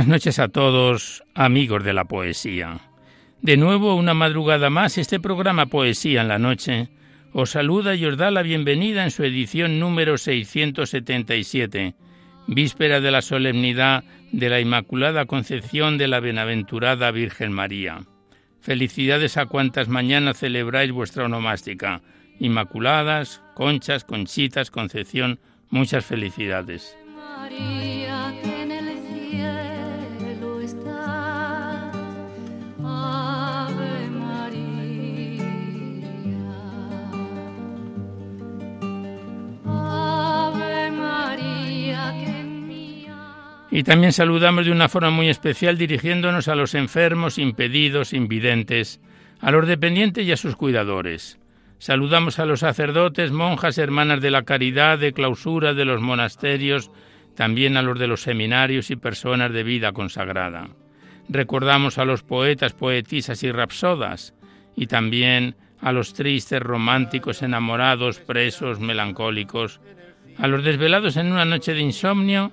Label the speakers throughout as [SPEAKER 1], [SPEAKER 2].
[SPEAKER 1] Buenas noches a todos, amigos de la poesía. De nuevo, una madrugada más, este programa Poesía en la Noche os saluda y os da la bienvenida en su edición número 677, víspera de la solemnidad de la Inmaculada Concepción de la Bienaventurada Virgen María. Felicidades a cuantas mañana celebráis vuestra onomástica. Inmaculadas, Conchas, Conchitas, Concepción, muchas felicidades. Y también saludamos de una forma muy especial dirigiéndonos a los enfermos, impedidos, invidentes, a los dependientes y a sus cuidadores. Saludamos a los sacerdotes, monjas, hermanas de la caridad, de clausura de los monasterios, también a los de los seminarios y personas de vida consagrada. Recordamos a los poetas, poetisas y rapsodas, y también a los tristes, románticos, enamorados, presos, melancólicos, a los desvelados en una noche de insomnio,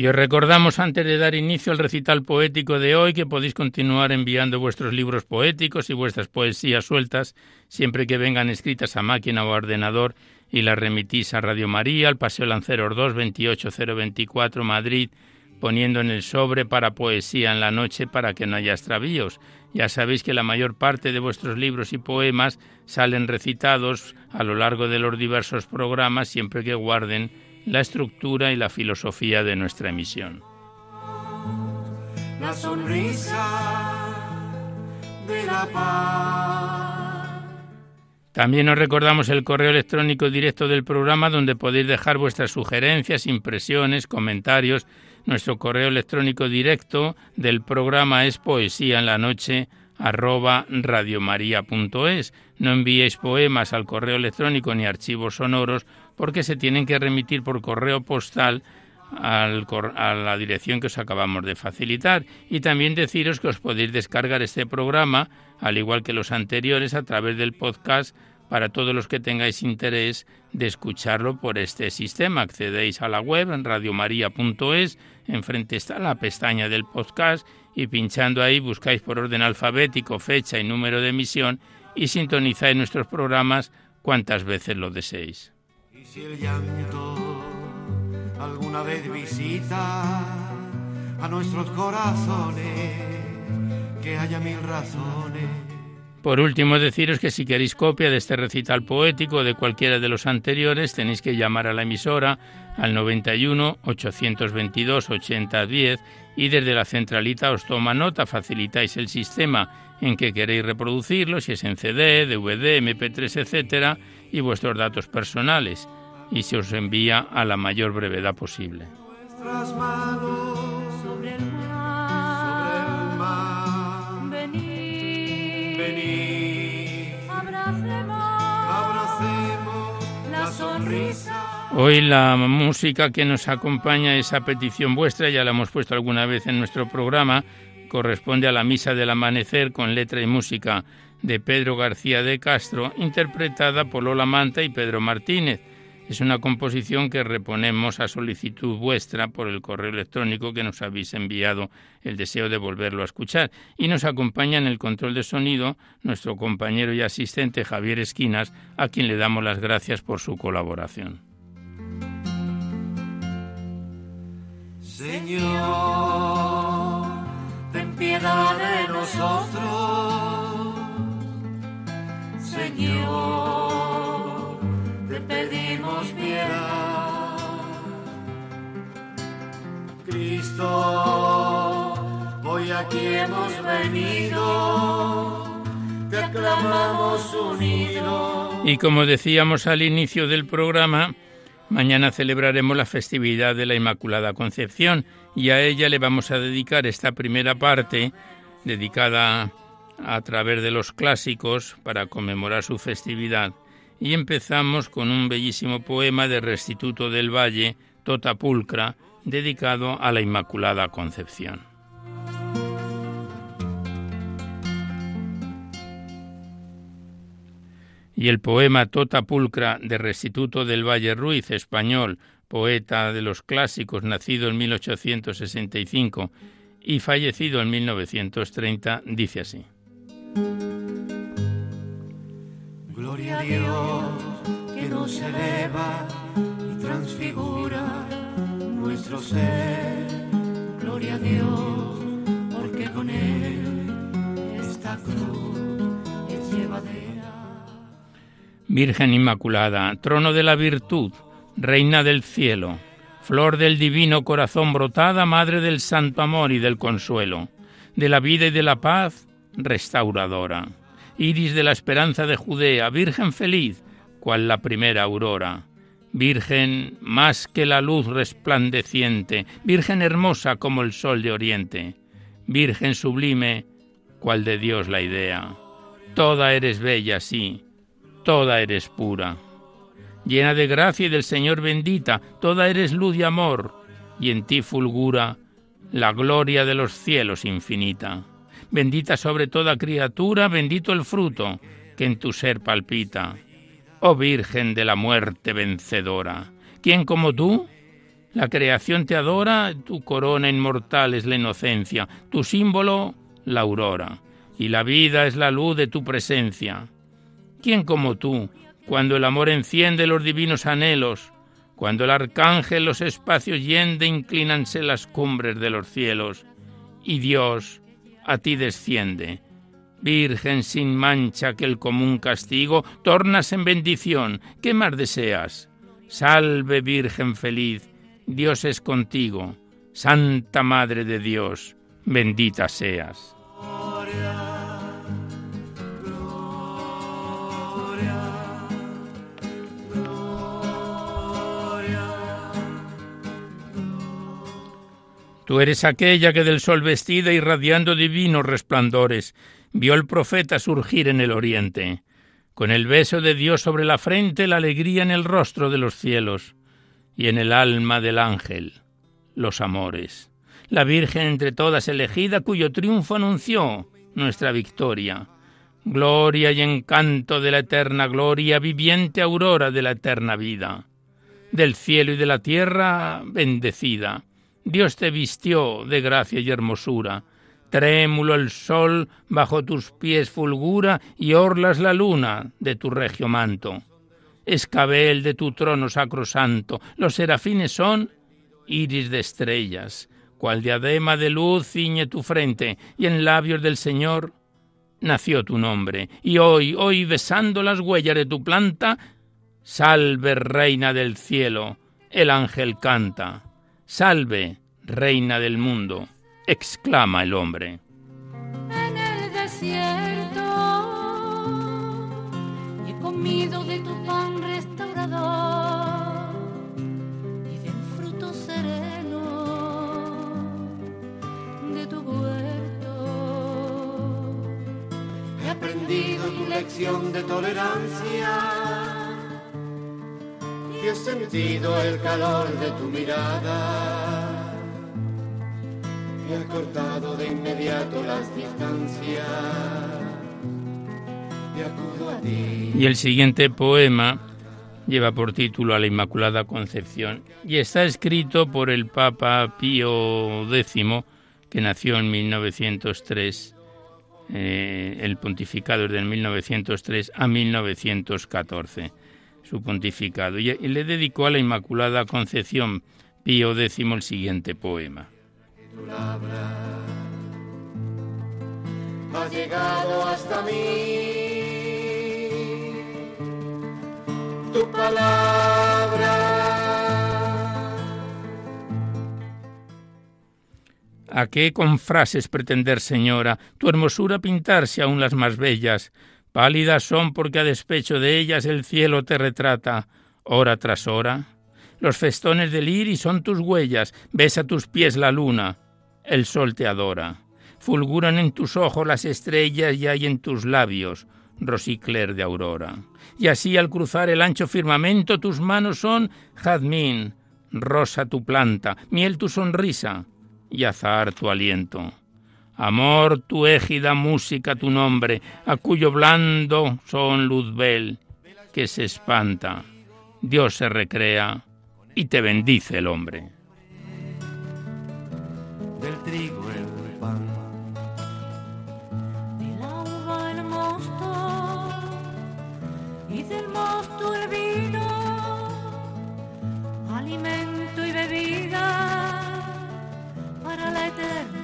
[SPEAKER 1] Y os recordamos antes de dar inicio al recital poético de hoy que podéis continuar enviando vuestros libros poéticos y vuestras poesías sueltas siempre que vengan escritas a máquina o ordenador y las remitís a Radio María, al Paseo Lanceros 2, 28024 Madrid, poniendo en el sobre para poesía en la noche para que no haya extravíos. Ya sabéis que la mayor parte de vuestros libros y poemas salen recitados a lo largo de los diversos programas siempre que guarden la estructura y la filosofía de nuestra emisión. La sonrisa de la paz. También os recordamos el correo electrónico directo del programa donde podéis dejar vuestras sugerencias, impresiones, comentarios. Nuestro correo electrónico directo del programa es poesía en la noche arroba radiomaria.es. No enviéis poemas al correo electrónico ni archivos sonoros porque se tienen que remitir por correo postal a la dirección que os acabamos de facilitar. Y también deciros que os podéis descargar este programa, al igual que los anteriores, a través del podcast para todos los que tengáis interés de escucharlo por este sistema. Accedéis a la web en radiomaria.es, enfrente está la pestaña del podcast y pinchando ahí buscáis por orden alfabético fecha y número de emisión y sintonizáis nuestros programas cuantas veces lo deseéis. Si el llanto alguna vez visita a nuestros corazones, que haya mil razones. Por último, deciros que si queréis copia de este recital poético o de cualquiera de los anteriores, tenéis que llamar a la emisora al 91 822 8010 y desde la centralita os toma nota, facilitáis el sistema en qué queréis reproducirlo, si es en CD, DVD, MP3, etcétera, y vuestros datos personales, y se os envía a la mayor brevedad posible. Hoy la música que nos acompaña es a petición vuestra, ya la hemos puesto alguna vez en nuestro programa, corresponde a la Misa del Amanecer con letra y música de Pedro García de Castro, interpretada por Lola Manta y Pedro Martínez. Es una composición que reponemos a solicitud vuestra por el correo electrónico que nos habéis enviado el deseo de volverlo a escuchar. Y nos acompaña en el control de sonido nuestro compañero y asistente Javier Esquinas, a quien le damos las gracias por su colaboración.
[SPEAKER 2] Señor, piedad de nosotros. Señor, te pedimos piedad. Cristo, hoy aquí hemos venido, te aclamamos unidos.
[SPEAKER 1] Y como decíamos al inicio del programa, Mañana celebraremos la festividad de la Inmaculada Concepción y a ella le vamos a dedicar esta primera parte dedicada a través de los clásicos para conmemorar su festividad. Y empezamos con un bellísimo poema de Restituto del Valle, Tota Pulcra, dedicado a la Inmaculada Concepción. Y el poema Tota Pulcra de Restituto del Valle Ruiz, español, poeta de los clásicos, nacido en 1865 y fallecido en 1930, dice así.
[SPEAKER 2] Gloria a Dios que nos eleva y transfigura nuestro ser. Gloria a Dios porque con Él esta cruz
[SPEAKER 1] Virgen Inmaculada, trono de la virtud, reina del cielo, flor del divino corazón brotada, madre del santo amor y del consuelo, de la vida y de la paz, restauradora, iris de la esperanza de Judea, virgen feliz, cual la primera aurora, virgen más que la luz resplandeciente, virgen hermosa como el sol de oriente, virgen sublime, cual de Dios la idea. Toda eres bella, sí, toda eres pura. Llena de gracia y del Señor bendita, toda eres luz y amor, y en ti fulgura la gloria de los cielos infinita. Bendita sobre toda criatura, bendito el fruto que en tu ser palpita. Oh Virgen de la muerte vencedora, ¿quién como tú? La creación te adora, tu corona inmortal es la inocencia, tu símbolo la aurora, y la vida es la luz de tu presencia. ¿Quién como tú, cuando el amor enciende los divinos anhelos, cuando el arcángel los espacios yende, inclínanse las cumbres de los cielos, y Dios a ti desciende? Virgen sin mancha que el común castigo tornas en bendición, ¿qué más deseas? Salve Virgen feliz, Dios es contigo, Santa Madre de Dios, bendita seas. Tú eres aquella que del sol vestida irradiando divinos resplandores vio el profeta surgir en el oriente, con el beso de Dios sobre la frente, la alegría en el rostro de los cielos y en el alma del ángel los amores. La Virgen entre todas elegida cuyo triunfo anunció nuestra victoria. Gloria y encanto de la eterna gloria, viviente aurora de la eterna vida. Del cielo y de la tierra bendecida Dios te vistió de gracia y hermosura. Trémulo el sol bajo tus pies fulgura y orlas la luna de tu regio manto. Escabel de tu trono sacrosanto, los serafines son iris de estrellas, cual diadema de luz ciñe tu frente, y en labios del Señor nació tu nombre. Y hoy, hoy besando las huellas de tu planta, salve reina del cielo, el ángel canta. Salve, reina del mundo, exclama el hombre.
[SPEAKER 3] En el desierto he comido de tu pan restaurador y del fruto sereno de tu huerto.
[SPEAKER 2] aprendido tu lección de tolerancia he sentido el calor de tu mirada. Y he cortado de inmediato las distancias. Y
[SPEAKER 1] el siguiente poema lleva por título a la Inmaculada Concepción y está escrito por el Papa Pío X, que nació en 1903 eh, el pontificado es del 1903 a 1914, su pontificado. Y, le dedicó a la Inmaculada Concepción Pío X el siguiente poema.
[SPEAKER 2] Ha llegado hasta mí tu palabra
[SPEAKER 1] ¿A qué con frases pretender, señora, tu hermosura pintarse aún las más bellas? Pálidas son porque a despecho de ellas el cielo te retrata, hora tras hora. Los festones del iris son tus huellas, besa tus pies la luna, el sol te adora. Fulguran en tus ojos las estrellas y hay en tus labios rosicler de aurora. Y así al cruzar el ancho firmamento tus manos son jazmín, rosa tu planta, miel tu sonrisa, y azar tu aliento. Amor, tu égida música, tu nombre, a cuyo blando son luzbel, que se espanta. Dios se recrea y te bendice el hombre.
[SPEAKER 2] Del trigo el pan.
[SPEAKER 3] Del agua el mosto y del mosto el vino, alimento y bebida para la eternidad.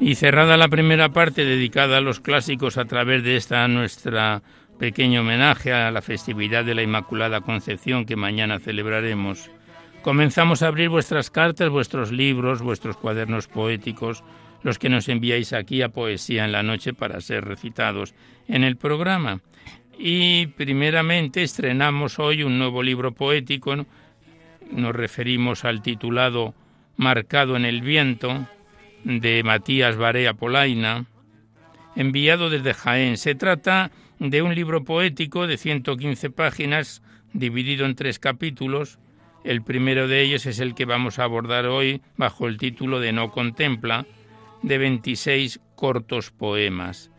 [SPEAKER 1] Y cerrada la primera parte dedicada a los clásicos a través de esta nuestra pequeño homenaje a la festividad de la Inmaculada Concepción que mañana celebraremos, comenzamos a abrir vuestras cartas, vuestros libros, vuestros cuadernos poéticos, los que nos enviáis aquí a Poesía en la Noche para ser recitados en el programa. Y primeramente estrenamos hoy un nuevo libro poético, ¿no? nos referimos al titulado Marcado en el viento, de Matías Barea Polaina, enviado desde Jaén. Se trata de un libro poético de 115 páginas, dividido en tres capítulos. El primero de ellos es el que vamos a abordar hoy bajo el título de No contempla, de 26 cortos poemas.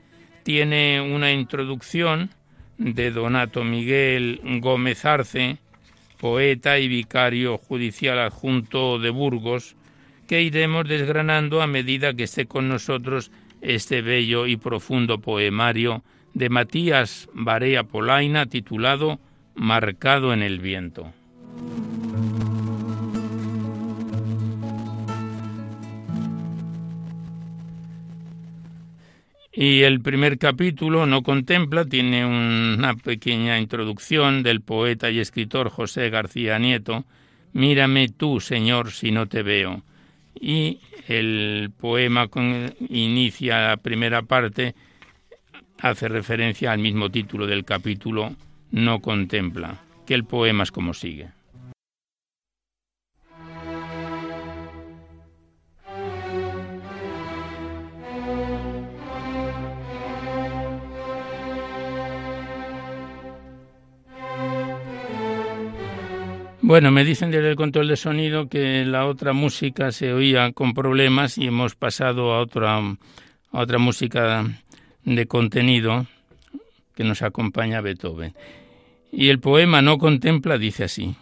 [SPEAKER 1] Tiene una introducción de Donato Miguel Gómez Arce, poeta y vicario judicial adjunto de Burgos, que iremos desgranando a medida que esté con nosotros este bello y profundo poemario de Matías Barea Polaina titulado Marcado en el viento. Y el primer capítulo no contempla, tiene una pequeña introducción del poeta y escritor José García Nieto, Mírame tú, Señor, si no te veo. Y el poema con, inicia la primera parte, hace referencia al mismo título del capítulo, No contempla, que el poema es como sigue. Bueno, me dicen desde el control de sonido que la otra música se oía con problemas y hemos pasado a otra, a otra música de contenido que nos acompaña Beethoven. Y el poema No contempla dice así.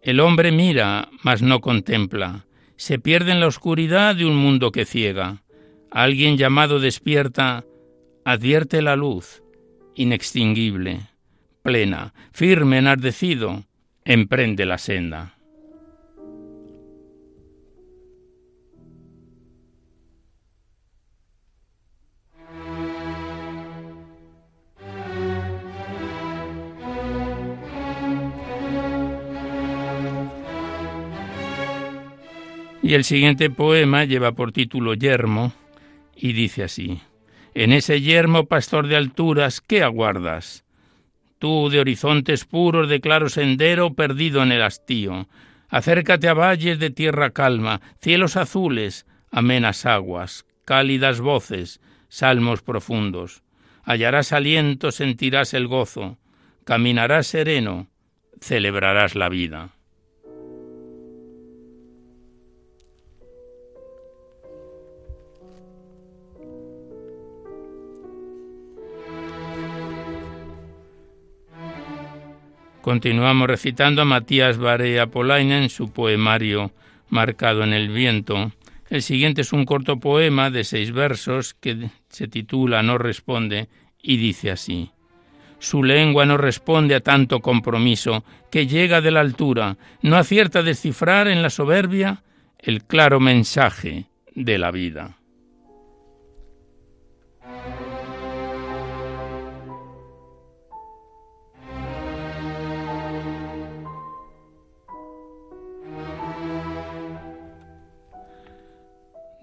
[SPEAKER 1] El hombre mira, mas no contempla. Se pierde en la oscuridad de un mundo que ciega. Alguien llamado despierta, advierte la luz, inextinguible, plena, firme, enardecido, emprende la senda. Y el siguiente poema lleva por título Yermo y dice así, En ese yermo, pastor de alturas, ¿qué aguardas? Tú de horizontes puros de claro sendero perdido en el hastío. Acércate a valles de tierra calma, cielos azules, amenas aguas, cálidas voces, salmos profundos. Hallarás aliento, sentirás el gozo, caminarás sereno, celebrarás la vida. Continuamos recitando a Matías Barea Polainen su poemario Marcado en el viento. El siguiente es un corto poema de seis versos que se titula No responde y dice así. Su lengua no responde a tanto compromiso que llega de la altura, no acierta a descifrar en la soberbia el claro mensaje de la vida.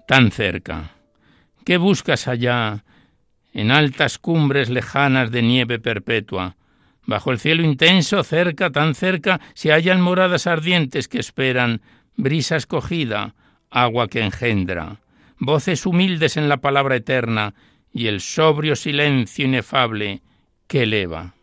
[SPEAKER 1] Tan cerca. ¿Qué buscas allá, en altas cumbres lejanas de nieve perpetua? Bajo el cielo intenso, cerca, tan cerca, se hallan moradas ardientes que esperan, brisa escogida, agua que engendra, voces humildes en la palabra eterna y el sobrio silencio inefable que eleva.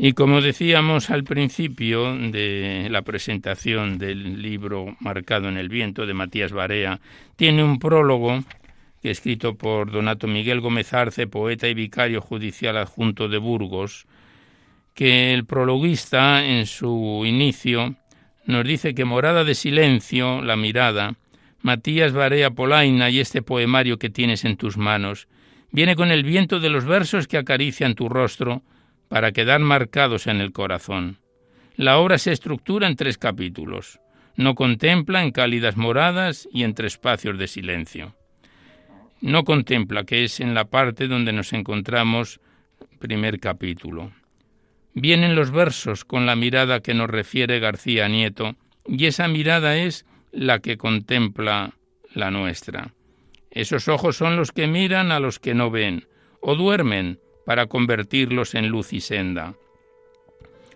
[SPEAKER 1] Y como decíamos al principio de la presentación del libro Marcado en el viento de Matías Barea, tiene un prólogo que escrito por Donato Miguel Gómez Arce, poeta y vicario judicial adjunto de Burgos, que el prologuista en su inicio nos dice que morada de silencio, la mirada, Matías Barea Polaina y este poemario que tienes en tus manos, viene con el viento de los versos que acarician tu rostro, para quedar marcados en el corazón. La obra se estructura en tres capítulos. No contempla en cálidas moradas y entre espacios de silencio. No contempla, que es en la parte donde nos encontramos, primer capítulo. Vienen los versos con la mirada que nos refiere García Nieto, y esa mirada es la que contempla la nuestra. Esos ojos son los que miran a los que no ven, o duermen, para convertirlos en luz y senda.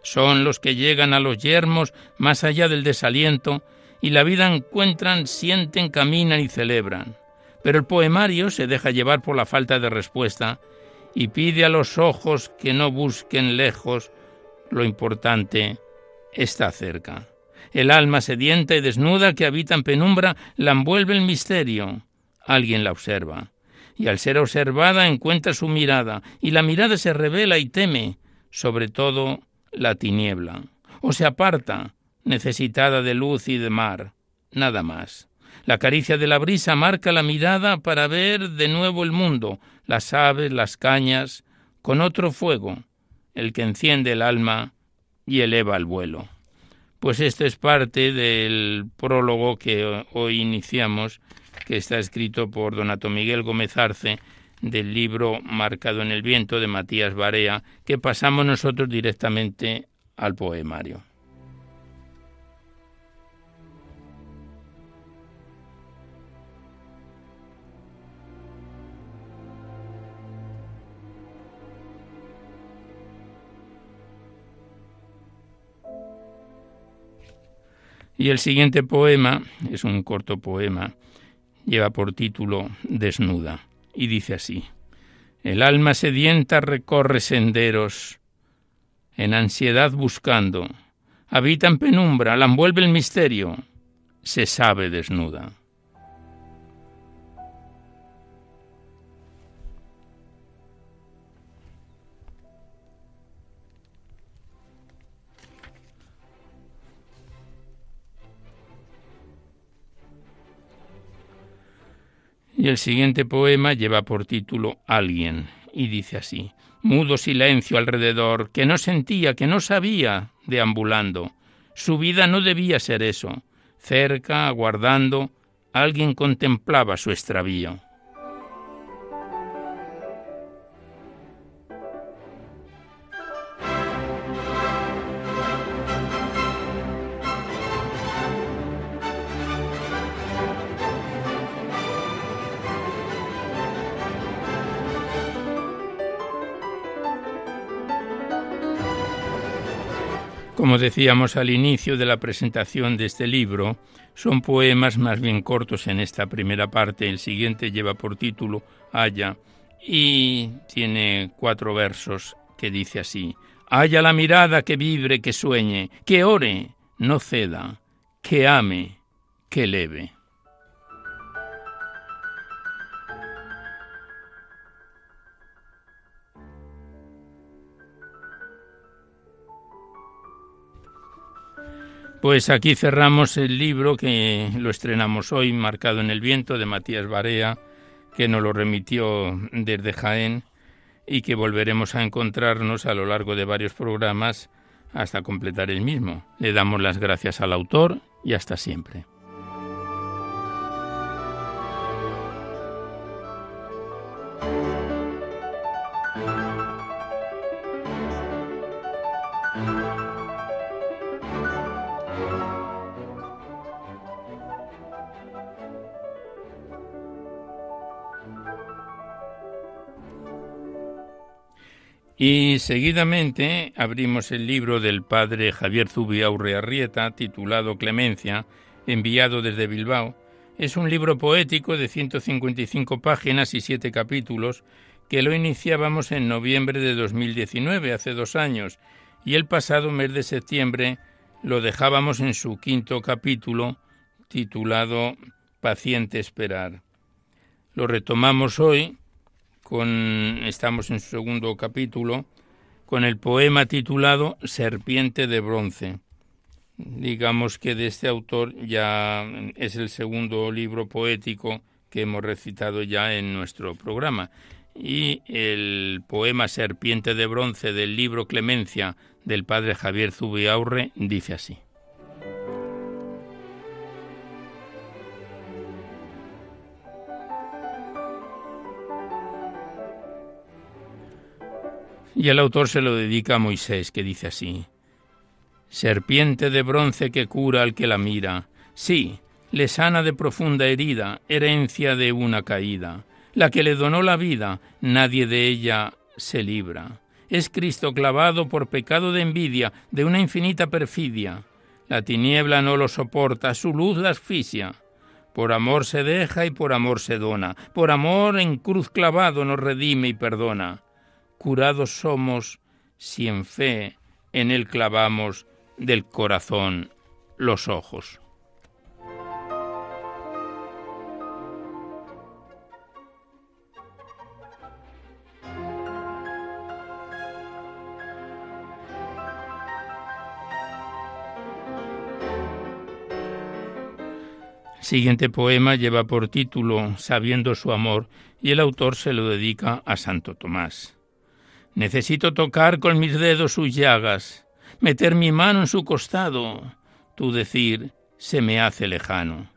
[SPEAKER 1] Son los que llegan a los yermos más allá del desaliento y la vida encuentran, sienten, caminan y celebran. Pero el poemario se deja llevar por la falta de respuesta y pide a los ojos que no busquen lejos, lo importante está cerca. El alma sedienta y desnuda que habita en penumbra la envuelve el misterio. Alguien la observa y al ser observada encuentra su mirada, y la mirada se revela y teme, sobre todo la tiniebla, o se aparta, necesitada de luz y de mar, nada más. La caricia de la brisa marca la mirada para ver de nuevo el mundo, las aves, las cañas, con otro fuego, el que enciende el alma y eleva el vuelo. Pues esto es parte del prólogo que hoy iniciamos que está escrito por Donato Miguel Gómez Arce del libro Marcado en el viento de Matías Barea, que pasamos nosotros directamente al poemario. Y el siguiente poema es un corto poema lleva por título Desnuda y dice así, El alma sedienta recorre senderos en ansiedad buscando, habita en penumbra, la envuelve el misterio, se sabe desnuda. Y el siguiente poema lleva por título Alguien y dice así, mudo silencio alrededor, que no sentía, que no sabía, deambulando. Su vida no debía ser eso. Cerca, aguardando, alguien contemplaba su extravío. Como decíamos al inicio de la presentación de este libro, son poemas más bien cortos en esta primera parte. El siguiente lleva por título Haya y tiene cuatro versos que dice así. Haya la mirada que vibre, que sueñe, que ore, no ceda, que ame, que leve. Pues aquí cerramos el libro que lo estrenamos hoy, Marcado en el Viento, de Matías Barea, que nos lo remitió desde Jaén y que volveremos a encontrarnos a lo largo de varios programas hasta completar el mismo. Le damos las gracias al autor y hasta siempre. Y seguidamente abrimos el libro del padre Javier Zubiaurre Arrieta, titulado Clemencia, enviado desde Bilbao. Es un libro poético de 155 páginas y siete capítulos que lo iniciábamos en noviembre de 2019, hace dos años, y el pasado mes de septiembre lo dejábamos en su quinto capítulo, titulado Paciente Esperar. Lo retomamos hoy estamos en su segundo capítulo, con el poema titulado Serpiente de bronce. Digamos que de este autor ya es el segundo libro poético que hemos recitado ya en nuestro programa. Y el poema Serpiente de bronce del libro Clemencia del padre Javier Zubiaurre dice así. Y el autor se lo dedica a Moisés, que dice así, Serpiente de bronce que cura al que la mira, sí, le sana de profunda herida, herencia de una caída, la que le donó la vida, nadie de ella se libra. Es Cristo clavado por pecado de envidia, de una infinita perfidia. La tiniebla no lo soporta, su luz la asfixia. Por amor se deja y por amor se dona, por amor en cruz clavado nos redime y perdona curados somos si en fe en Él clavamos del corazón los ojos. siguiente poema lleva por título Sabiendo su amor y el autor se lo dedica a Santo Tomás. Necesito tocar con mis dedos sus llagas, meter mi mano en su costado. Tú decir, se me hace lejano.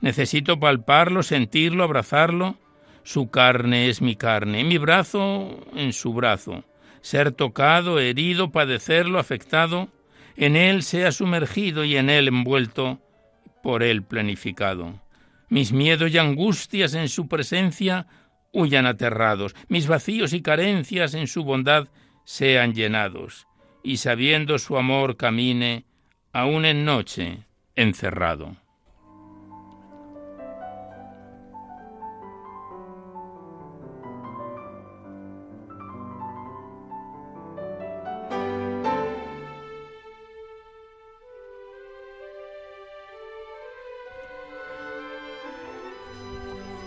[SPEAKER 1] Necesito palparlo, sentirlo, abrazarlo. Su carne es mi carne, mi brazo en su brazo. Ser tocado, herido, padecerlo, afectado, en él sea sumergido y en él envuelto, por él planificado. Mis miedos y angustias en su presencia huyan aterrados, mis vacíos y carencias en su bondad sean llenados, y sabiendo su amor camine, aún en noche, encerrado.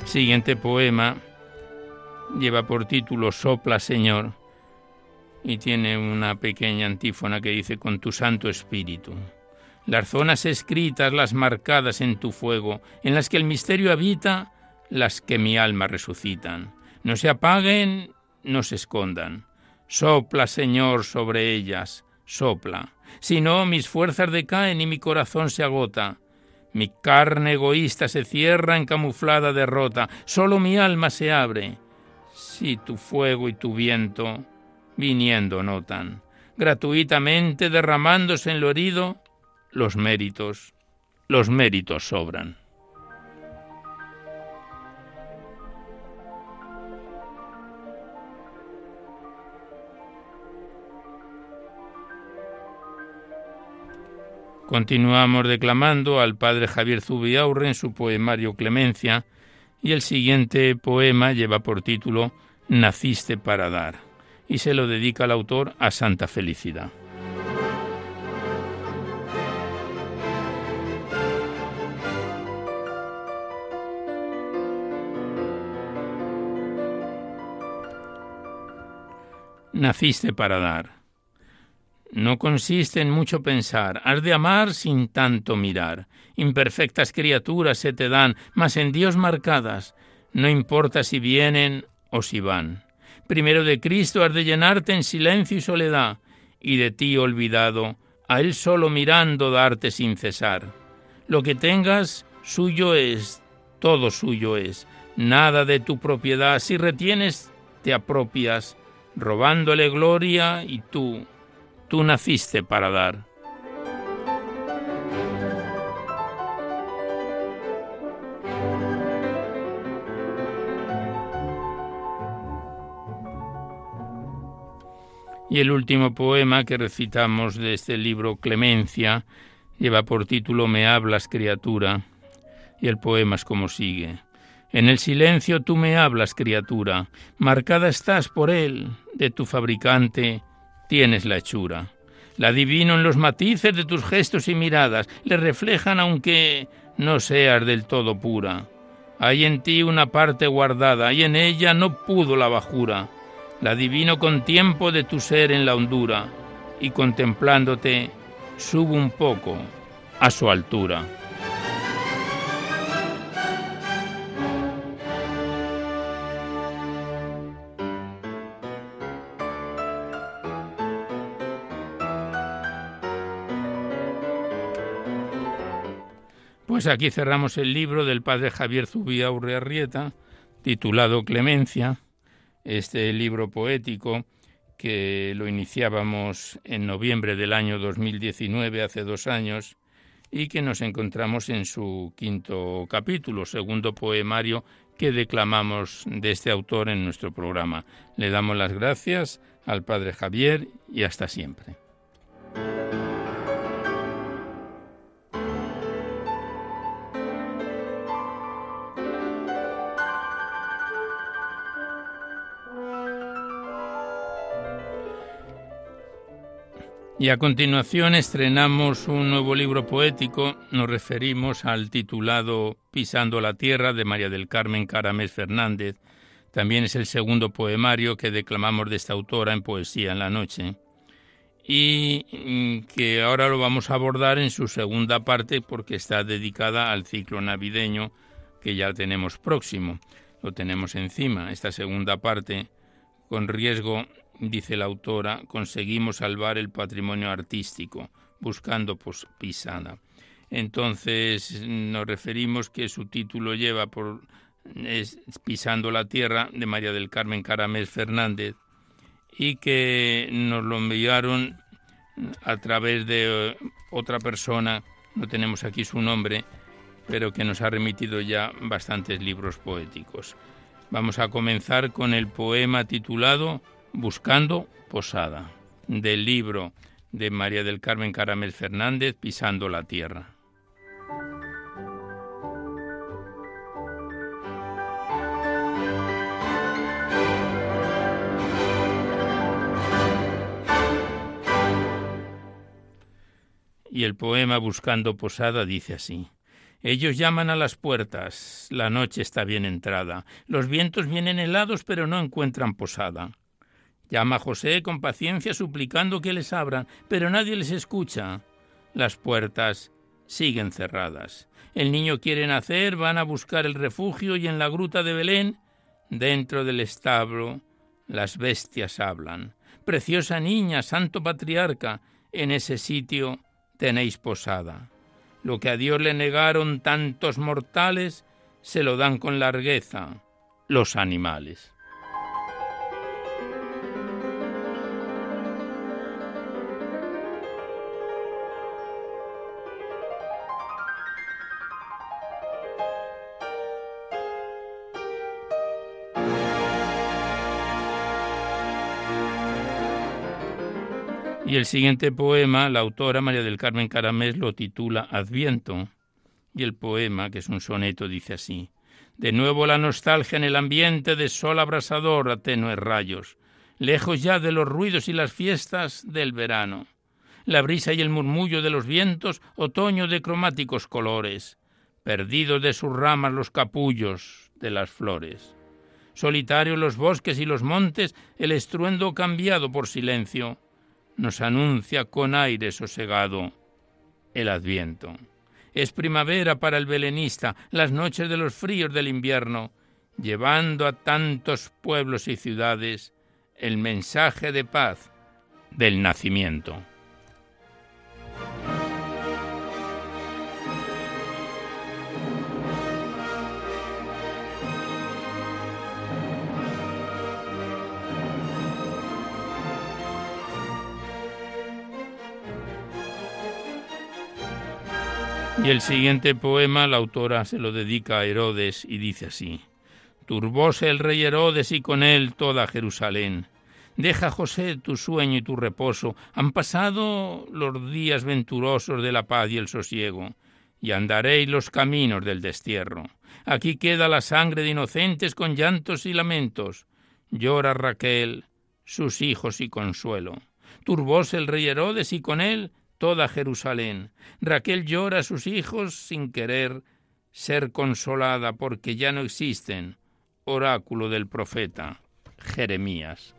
[SPEAKER 1] Siguiente poema lleva por título Sopla Señor y tiene una pequeña antífona que dice con tu Santo Espíritu. Las zonas escritas, las marcadas en tu fuego, en las que el misterio habita, las que mi alma resucitan. No se apaguen, no se escondan. Sopla, Señor, sobre ellas, sopla. Si no, mis fuerzas decaen y mi corazón se agota. Mi carne egoísta se cierra en camuflada derrota. Solo mi alma se abre si tu fuego y tu viento viniendo notan, gratuitamente derramándose en lo herido, los méritos, los méritos sobran. Continuamos declamando al padre Javier Zubiaurre en su poemario Clemencia y el siguiente poema lleva por título Naciste para dar y se lo dedica el autor a Santa Felicidad. Naciste para dar. No consiste en mucho pensar, has de amar sin tanto mirar. Imperfectas criaturas se te dan, mas en Dios marcadas, no importa si vienen o si van. Primero de Cristo has de llenarte en silencio y soledad, y de ti olvidado, a Él solo mirando darte sin cesar. Lo que tengas, suyo es, todo suyo es, nada de tu propiedad, si retienes, te apropias, robándole gloria y tú, tú naciste para dar. Y el último poema que recitamos de este libro Clemencia lleva por título Me hablas, criatura, y el poema es como sigue. En el silencio tú me hablas, criatura, marcada estás por él, de tu fabricante tienes la hechura. La adivino en los matices de tus gestos y miradas, le reflejan aunque no seas del todo pura. Hay en ti una parte guardada, y en ella no pudo la bajura la adivino con tiempo de tu ser en la hondura, y contemplándote subo un poco a su altura. Pues aquí cerramos el libro del padre Javier Zubia Urrearrieta, titulado Clemencia, este libro poético que lo iniciábamos en noviembre del año 2019, hace dos años, y que nos encontramos en su quinto capítulo, segundo poemario que declamamos de este autor en nuestro programa. Le damos las gracias al Padre Javier y hasta siempre. Y a continuación estrenamos un nuevo libro poético. Nos referimos al titulado Pisando la Tierra de María del Carmen Caramés Fernández. También es el segundo poemario que declamamos de esta autora en Poesía en la Noche. Y mm, que ahora lo vamos a abordar en su segunda parte porque está dedicada al ciclo navideño que ya tenemos próximo. Lo tenemos encima, esta segunda parte, con riesgo dice la autora, conseguimos salvar el patrimonio artístico, buscando pues. Entonces nos referimos que su título lleva por Pisando la Tierra de María del Carmen Caramés Fernández y que nos lo enviaron a través de eh, otra persona, no tenemos aquí su nombre, pero que nos ha remitido ya bastantes libros poéticos. Vamos a comenzar con el poema titulado Buscando Posada, del libro de María del Carmen Caramel Fernández, Pisando la Tierra. Y el poema Buscando Posada dice así. Ellos llaman a las puertas, la noche está bien entrada, los vientos vienen helados pero no encuentran posada. Llama a José con paciencia suplicando que les abran, pero nadie les escucha. Las puertas siguen cerradas. El niño quiere nacer, van a buscar el refugio y en la gruta de Belén, dentro del establo, las bestias hablan. Preciosa niña, santo patriarca, en ese sitio tenéis posada. Lo que a Dios le negaron tantos mortales, se lo dan con largueza los animales. Y el siguiente poema, la autora María del Carmen Caramés lo titula Adviento. Y el poema, que es un soneto, dice así. De nuevo la nostalgia en el ambiente de sol abrasador a tenues rayos, lejos ya de los ruidos y las fiestas del verano. La brisa y el murmullo de los vientos, otoño de cromáticos colores, perdidos de sus ramas los capullos de las flores. Solitario los bosques y los montes, el estruendo cambiado por silencio, nos anuncia con aire sosegado el adviento. Es primavera para el belenista, las noches de los fríos del invierno, llevando a tantos pueblos y ciudades el mensaje de paz del nacimiento. Y el siguiente poema la autora se lo dedica a Herodes y dice así. Turbóse el rey Herodes y con él toda Jerusalén. Deja, José, tu sueño y tu reposo. Han pasado los días venturosos de la paz y el sosiego, y andaréis los caminos del destierro. Aquí queda la sangre de inocentes con llantos y lamentos. Llora Raquel, sus hijos y consuelo. Turbóse el rey Herodes y con él toda Jerusalén. Raquel llora a sus hijos sin querer ser consolada porque ya no existen. Oráculo del profeta Jeremías.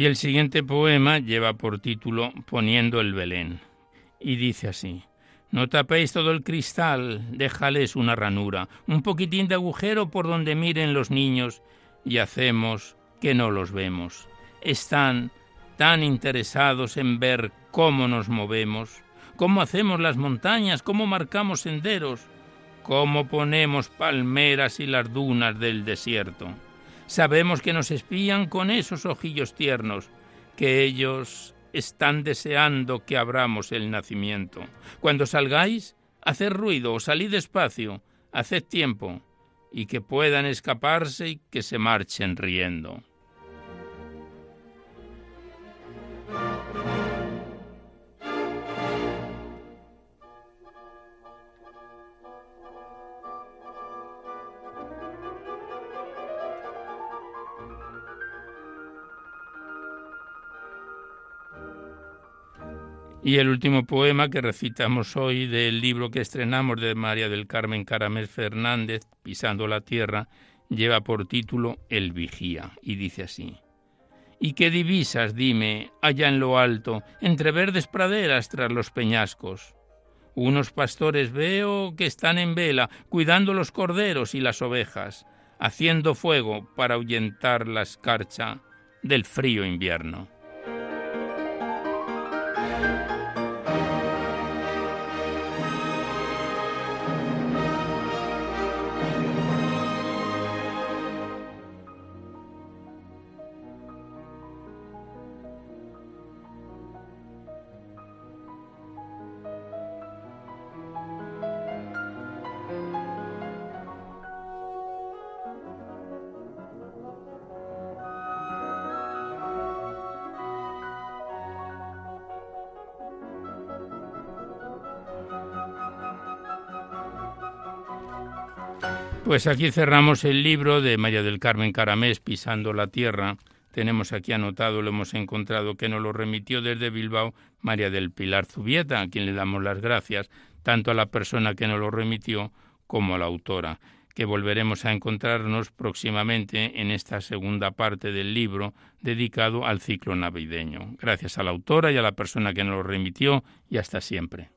[SPEAKER 1] Y el siguiente poema lleva por título Poniendo el Belén. Y dice así. No tapéis todo el cristal, déjales una ranura, un poquitín de agujero por donde miren los niños y hacemos que no los vemos. Están tan interesados en ver cómo nos movemos, cómo hacemos las montañas, cómo marcamos senderos, cómo ponemos palmeras y las dunas del desierto. Sabemos que nos espían con esos ojillos tiernos, que ellos están deseando que abramos el nacimiento. Cuando salgáis, haced ruido o salid despacio, haced tiempo, y que puedan escaparse y que se marchen riendo. Y el último poema que recitamos hoy del libro que estrenamos de María del Carmen Caramés Fernández, Pisando la Tierra, lleva por título El Vigía y dice así. ¿Y qué divisas, dime, allá en lo alto, entre verdes praderas tras los peñascos? Unos pastores veo que están en vela, cuidando los corderos y las ovejas, haciendo fuego para ahuyentar la escarcha del frío invierno. Pues aquí cerramos el libro de María del Carmen Caramés, Pisando la Tierra. Tenemos aquí anotado, lo hemos encontrado, que nos lo remitió desde Bilbao María del Pilar Zubieta, a quien le damos las gracias. tanto a la persona que nos lo remitió como a la autora, que volveremos a encontrarnos próximamente en esta segunda parte del libro dedicado al ciclo navideño. Gracias a la autora y a la persona que nos lo remitió y hasta siempre.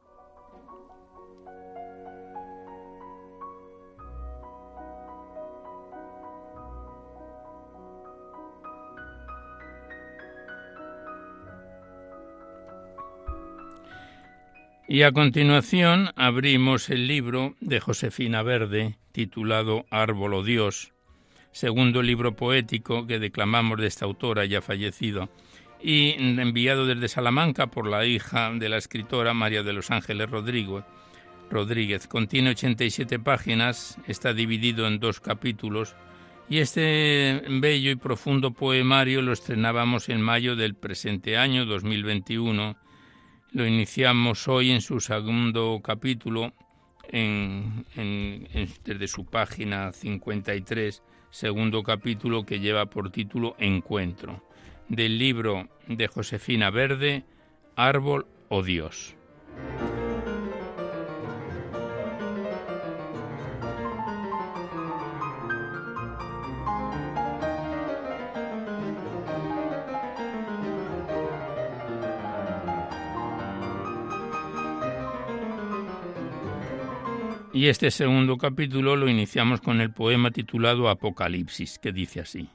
[SPEAKER 1] Y a continuación abrimos el libro de Josefina Verde titulado Árbol o Dios, segundo libro poético que declamamos de esta autora ya fallecida y enviado desde Salamanca por la hija de la escritora María de los Ángeles Rodrigo, Rodríguez. Contiene 87 páginas, está dividido en dos capítulos y este bello y profundo poemario lo estrenábamos en mayo del presente año 2021 lo iniciamos hoy en su segundo capítulo, desde su página 53, segundo capítulo que lleva por título Encuentro, del libro de Josefina Verde, Árbol o Dios. Y este segundo capítulo lo iniciamos con el poema titulado Apocalipsis, que dice así.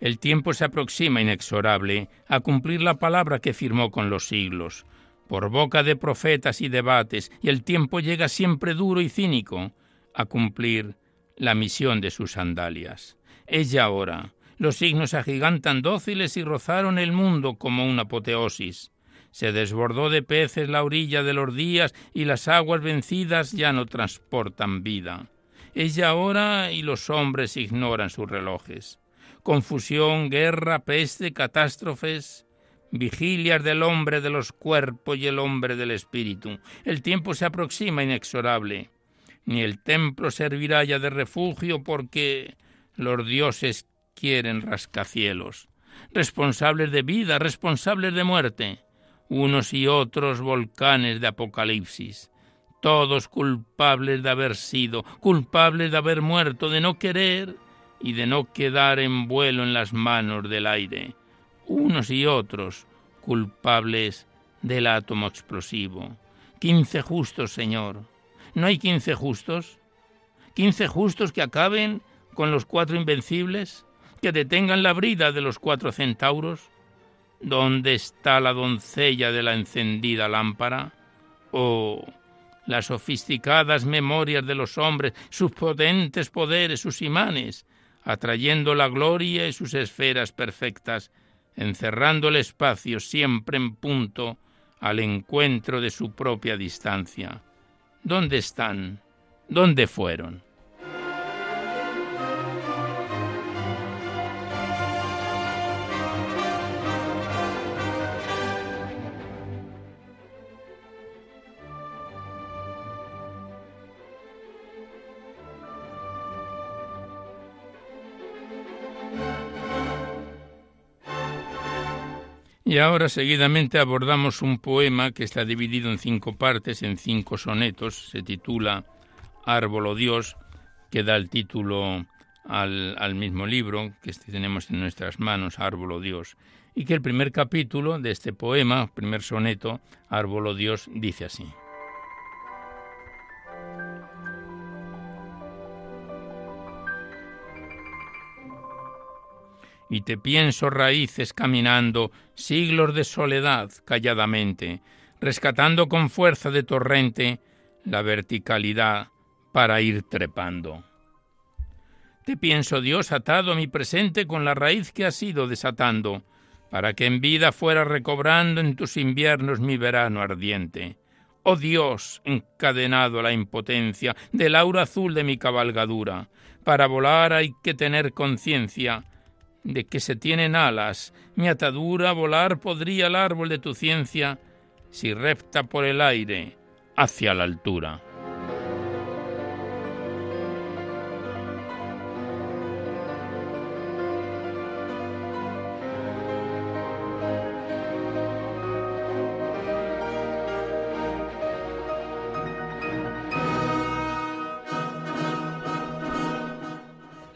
[SPEAKER 1] El tiempo se aproxima inexorable a cumplir la palabra que firmó con los siglos, por boca de profetas y debates, y el tiempo llega siempre duro y cínico a cumplir la misión de sus sandalias. Es ya hora. Los signos agigantan dóciles y rozaron el mundo como una apoteosis. Se desbordó de peces la orilla de los días y las aguas vencidas ya no transportan vida. Es ya hora y los hombres ignoran sus relojes. Confusión, guerra, peste, catástrofes, vigilias del hombre de los cuerpos y el hombre del espíritu. El tiempo se aproxima inexorable. Ni el templo servirá ya de refugio porque los dioses quieren rascacielos. Responsables de vida, responsables de muerte unos y otros volcanes de Apocalipsis, todos culpables de haber sido, culpables de haber muerto, de no querer y de no quedar en vuelo en las manos del aire, unos y otros culpables del átomo explosivo. Quince justos, Señor. ¿No hay quince justos? ¿Quince justos que acaben con los cuatro invencibles? ¿Que detengan la brida de los cuatro centauros? ¿Dónde está la doncella de la encendida lámpara? Oh, las sofisticadas memorias de los hombres, sus potentes poderes, sus imanes, atrayendo la gloria y sus esferas perfectas, encerrando el espacio siempre en punto al encuentro de su propia distancia. ¿Dónde están? ¿Dónde fueron? Y ahora seguidamente abordamos un poema que está dividido en cinco partes, en cinco sonetos. Se titula Árbol o Dios, que da el título al, mismo libro que tenemos en nuestras manos, Árbol o Dios. Y que el primer capítulo de este poema, primer soneto, Árbol o Dios, dice así. Y te pienso raíces caminando, siglos de soledad calladamente, rescatando con fuerza de torrente la verticalidad para ir trepando. Te pienso, Dios, atado a mi presente con la raíz que has ido desatando, para que en vida fuera recobrando en tus inviernos mi verano ardiente. Oh Dios, encadenado a la impotencia del aura azul de mi cabalgadura, para volar hay que tener conciencia de que se tienen alas, mi atadura volar podría el árbol de tu ciencia si repta por el aire hacia la altura.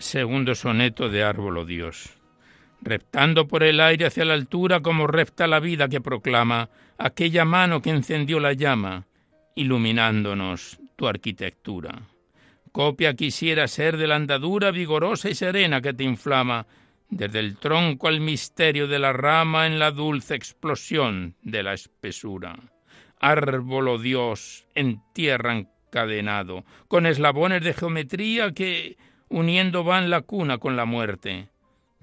[SPEAKER 1] Segundo soneto de Árbol Dios. Reptando por el aire hacia la altura como repta la vida que proclama aquella mano que encendió la llama, iluminándonos tu arquitectura. Copia quisiera ser de la andadura vigorosa y serena que te inflama, desde el tronco al misterio de la rama en la dulce explosión de la espesura. Árbol, Dios, en tierra encadenado, con eslabones de geometría que uniendo van la cuna con la muerte.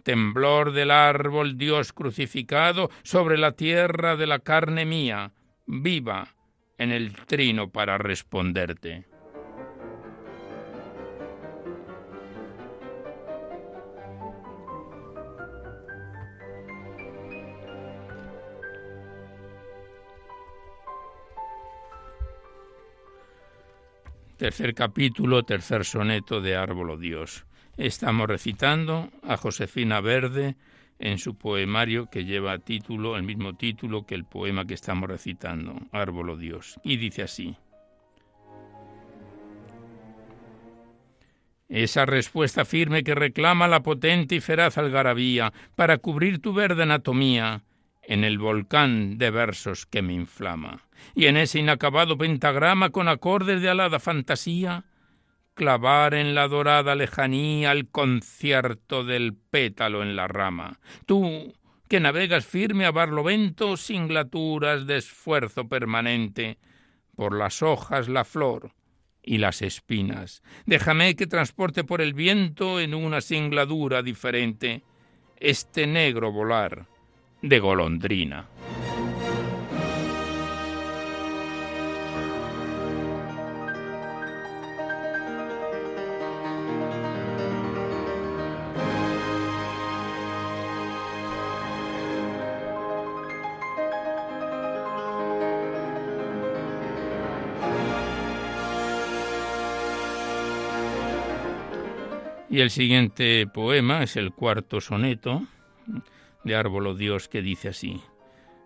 [SPEAKER 1] Temblor del árbol, Dios crucificado, sobre la tierra de la carne mía, viva en el trino para responderte. Tercer capítulo, tercer soneto de Árbol Dios. Estamos recitando a Josefina Verde en su poemario que lleva título, el mismo título que el poema que estamos recitando, Árbol Dios. Y dice así. Esa respuesta firme que reclama la potente y feraz algarabía para cubrir tu verde anatomía en el volcán de versos que me inflama y en ese inacabado pentagrama con acordes de alada fantasía, clavar en la dorada lejanía el concierto del pétalo en la rama. Tú, que navegas firme a barlovento sin glaturas de esfuerzo permanente, por las hojas la flor y las espinas. Déjame que transporte por el viento en una singladura diferente este negro volar de golondrina. Y el siguiente poema es el cuarto soneto de Árbol Dios que dice así.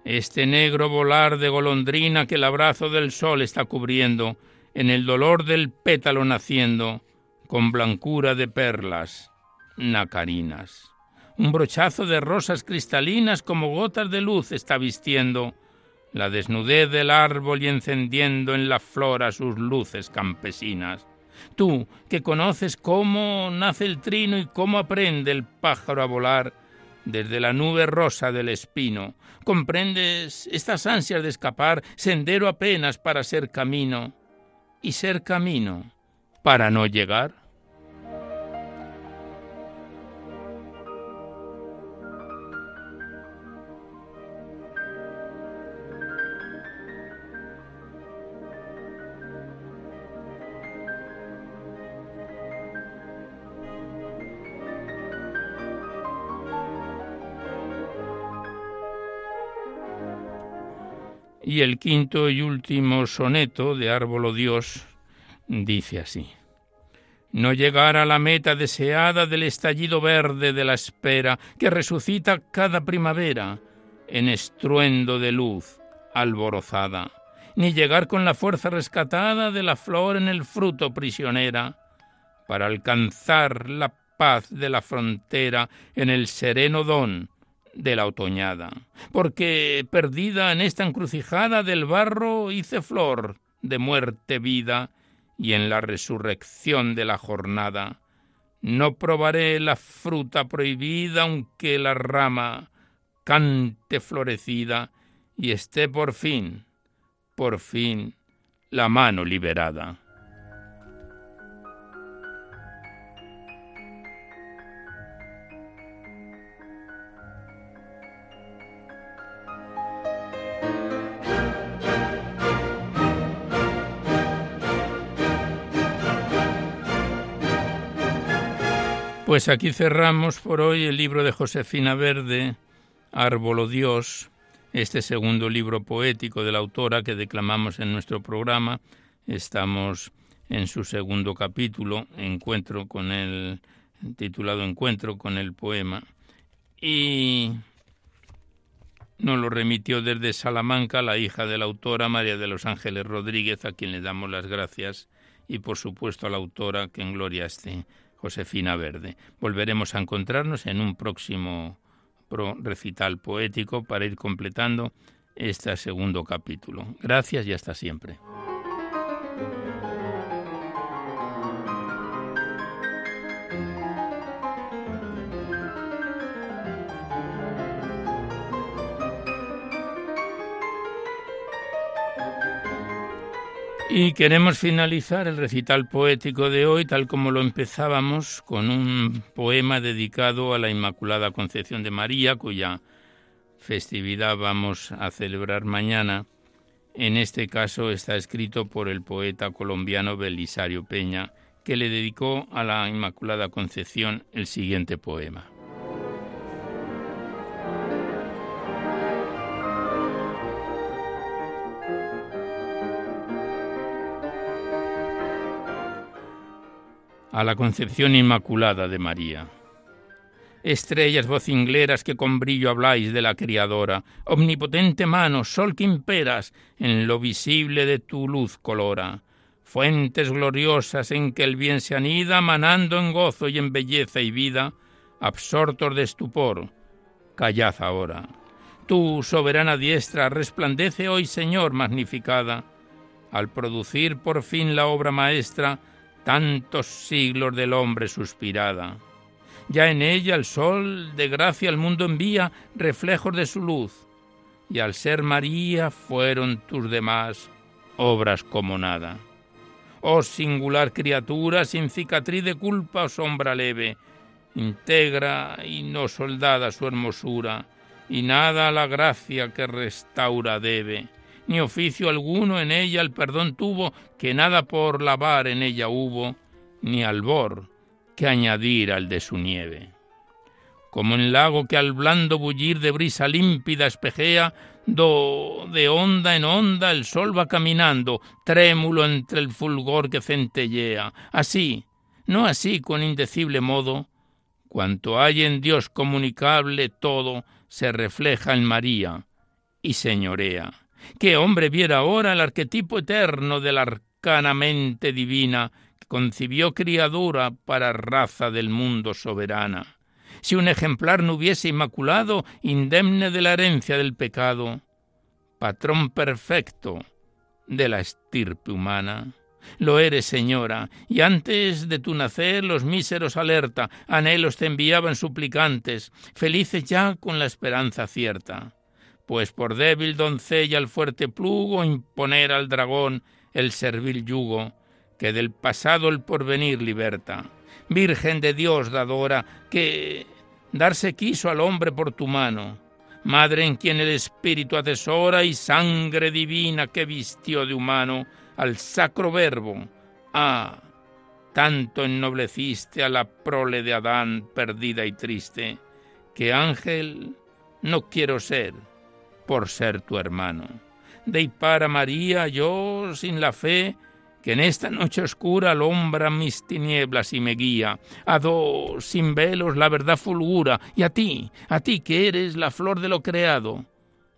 [SPEAKER 1] Este negro volar de golondrina que el abrazo del sol está cubriendo, en el dolor del pétalo naciendo, con blancura de perlas nacarinas. Un brochazo de rosas cristalinas como gotas de luz está vistiendo la desnudez del árbol y encendiendo en la flora sus luces campesinas. Tú, que conoces cómo nace el trino y cómo aprende el pájaro a volar desde la nube rosa del espino, comprendes estas ansias de escapar, sendero apenas para ser camino, y ser camino para no llegar. Y el quinto y último soneto de Árbol Dios dice así. No llegar a la meta deseada del estallido verde de la espera que resucita cada primavera en estruendo de luz alborozada, ni llegar con la fuerza rescatada de la flor en el fruto prisionera, para alcanzar la paz de la frontera en el sereno don de la otoñada, porque perdida en esta encrucijada del barro hice flor de muerte vida, y en la resurrección de la jornada no probaré la fruta prohibida aunque la rama cante florecida y esté por fin, por fin, la mano liberada. Pues aquí cerramos por hoy el libro de Josefina Verde, Árbol o Dios, este segundo libro poético de la autora que declamamos en nuestro programa. Estamos en su segundo capítulo, Encuentro con el titulado Encuentro con el poema. Y nos lo remitió desde Salamanca la hija de la autora, María de los Ángeles Rodríguez, a quien le damos las gracias, y por supuesto a la autora, que en gloria esté. Josefina Verde. Volveremos a encontrarnos en un próximo recital poético para ir completando este segundo capítulo. Gracias y hasta siempre. Y queremos finalizar el recital poético de hoy, tal como lo empezábamos, con un poema dedicado a la Inmaculada Concepción de María, cuya festividad vamos a celebrar mañana. En este caso está escrito por el poeta colombiano Belisario Peña, que le dedicó a la Inmaculada Concepción el siguiente poema. A la concepción inmaculada de María. Estrellas vocingleras que con brillo habláis de la criadora, omnipotente mano, sol que imperas, en lo visible de tu luz colora, fuentes gloriosas en que el bien se anida, manando en gozo y en belleza y vida, absortos de estupor, callad ahora. Tu soberana diestra resplandece hoy, Señor, magnificada, al producir por fin la obra maestra, tantos siglos del hombre suspirada. Ya en ella el sol de gracia al mundo envía reflejos de su luz, y al ser María fueron tus demás obras como nada. Oh singular criatura, sin cicatriz de culpa o sombra leve, integra y no soldada su hermosura, y nada a la gracia que restaura debe ni oficio alguno en ella el perdón tuvo, que nada por lavar en ella hubo, ni albor que añadir al de su nieve. Como en lago que al blando bullir de brisa límpida espejea, do de onda en onda el sol va caminando, trémulo entre el fulgor que centellea. Así, no así con indecible modo, cuanto hay en Dios comunicable todo, se refleja en María y señorea ¿Qué hombre viera ahora el arquetipo eterno de la arcana mente divina que concibió criatura para raza del mundo soberana? Si un ejemplar no hubiese inmaculado, indemne de la herencia del pecado, patrón perfecto de la estirpe humana. Lo eres, señora, y antes de tu nacer los míseros alerta, anhelos te enviaban suplicantes, felices ya con la esperanza cierta pues por débil doncella el fuerte plugo imponer al dragón el servil yugo, que del pasado el porvenir liberta. Virgen de Dios dadora, que darse quiso al hombre por tu mano, madre en quien el espíritu atesora y sangre divina que vistió de humano al sacro verbo. Ah, tanto ennobleciste a la prole de Adán perdida y triste, que ángel no quiero ser, por ser tu hermano. De para María, yo sin la fe, que en esta noche oscura alombra mis tinieblas y me guía. A dos sin velos la verdad fulgura, y a ti, a ti que eres la flor de lo creado.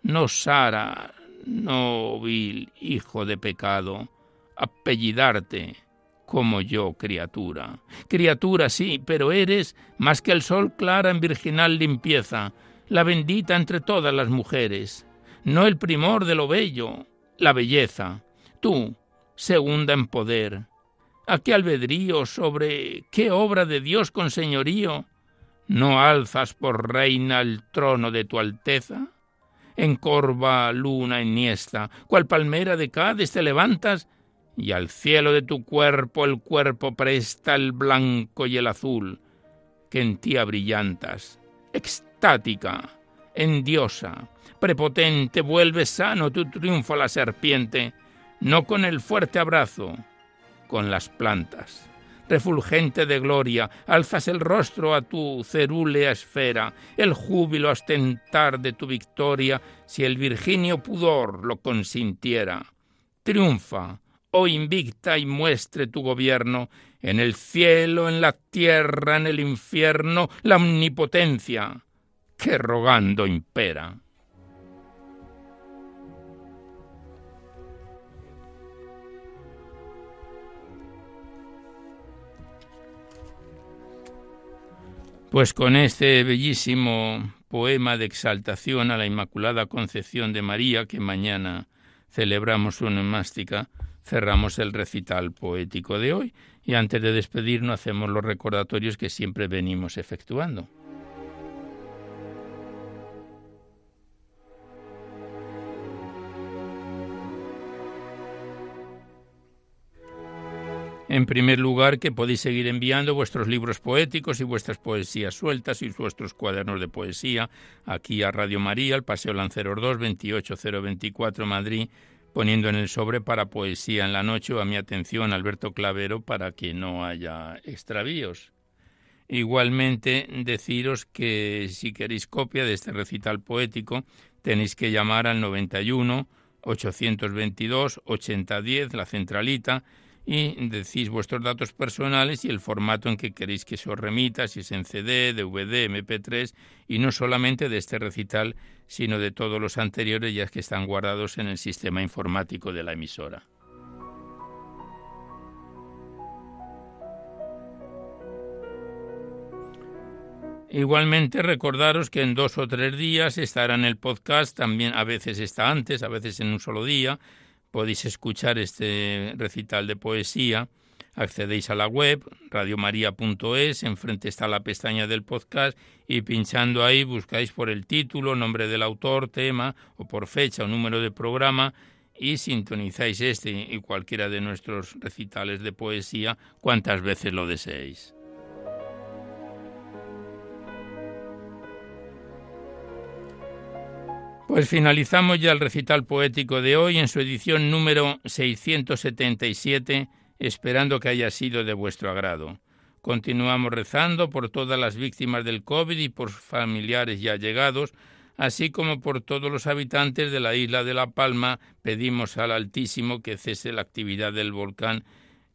[SPEAKER 1] No Sara, no vil hijo de pecado, apellidarte como yo, criatura. Criatura, sí, pero eres más que el sol clara en virginal limpieza, la bendita entre todas las mujeres, no el primor de lo bello, la belleza, tú, segunda en poder. ¿A qué albedrío sobre qué obra de Dios con señorío no alzas por reina el trono de tu alteza? En corva luna enhiesta, cual palmera de Cádiz te levantas, y al cielo de tu cuerpo el cuerpo presta el blanco y el azul, que en ti abrillantas, extática, en diosa, prepotente, vuelve sano tu triunfo a la serpiente, no con el fuerte abrazo, con las plantas. Refulgente de gloria, alzas el rostro a tu cerúlea esfera, el júbilo ostentar de tu victoria, si el virginio pudor lo consintiera. Triunfa, oh invicta, y muestre tu gobierno, en el cielo, en la tierra, en el infierno, la omnipotencia que rogando impera. Pues con este bellísimo poema de exaltación a la Inmaculada Concepción de María, que mañana celebramos su neumástica, cerramos el recital poético de hoy y antes de despedirnos hacemos los recordatorios que siempre venimos efectuando. En primer lugar, que podéis seguir enviando vuestros libros poéticos y vuestras poesías sueltas y vuestros cuadernos de poesía aquí a Radio María, al Paseo Lanceros 2, 28024 Madrid, poniendo en el sobre para poesía en la noche o a mi atención Alberto Clavero para que no haya extravíos. Igualmente, deciros que si queréis copia de este recital poético, tenéis que llamar al 91 822 8010, la centralita, y decís vuestros datos personales y el formato en que queréis que se os remita, si es en CD, DVD, MP3, y no solamente de este recital, sino de todos los anteriores ya que están guardados en el sistema informático de la emisora. Igualmente recordaros que en dos o tres días estará en el podcast, también a veces está antes, a veces en un solo día, podéis escuchar este recital de poesía. Accedéis a la web radiomaria.es, enfrente está la pestaña del podcast y pinchando ahí buscáis por el título, nombre del autor, tema o por fecha o número de programa y sintonizáis este y cualquiera de nuestros recitales de poesía cuantas veces lo deseéis. Pues finalizamos ya el recital poético de hoy en su edición número 677, esperando que haya sido de vuestro agrado. Continuamos rezando por todas las víctimas del COVID y por familiares ya llegados, así como por todos los habitantes de la isla de La Palma. Pedimos al Altísimo que cese la actividad del volcán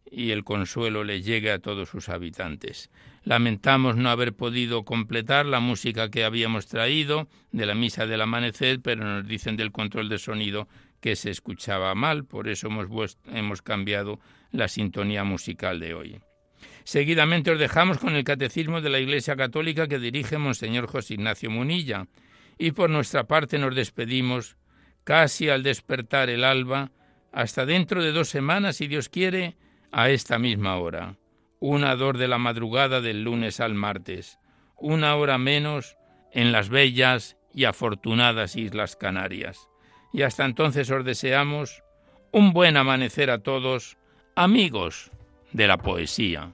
[SPEAKER 1] y el consuelo le llegue a todos sus habitantes. Lamentamos no haber podido completar la música que habíamos traído de la misa del amanecer, pero nos dicen del control de sonido que se escuchaba mal, por eso hemos, hemos cambiado la sintonía musical de hoy. Seguidamente os dejamos con el Catecismo de la Iglesia Católica que dirige Monseñor José Ignacio Munilla, y por nuestra parte nos despedimos casi al despertar el alba, hasta dentro de dos semanas, si Dios quiere, a esta misma hora una dor de la madrugada del lunes al martes, una hora menos en las bellas y afortunadas Islas Canarias. Y hasta entonces os deseamos un buen amanecer a todos, amigos de la poesía.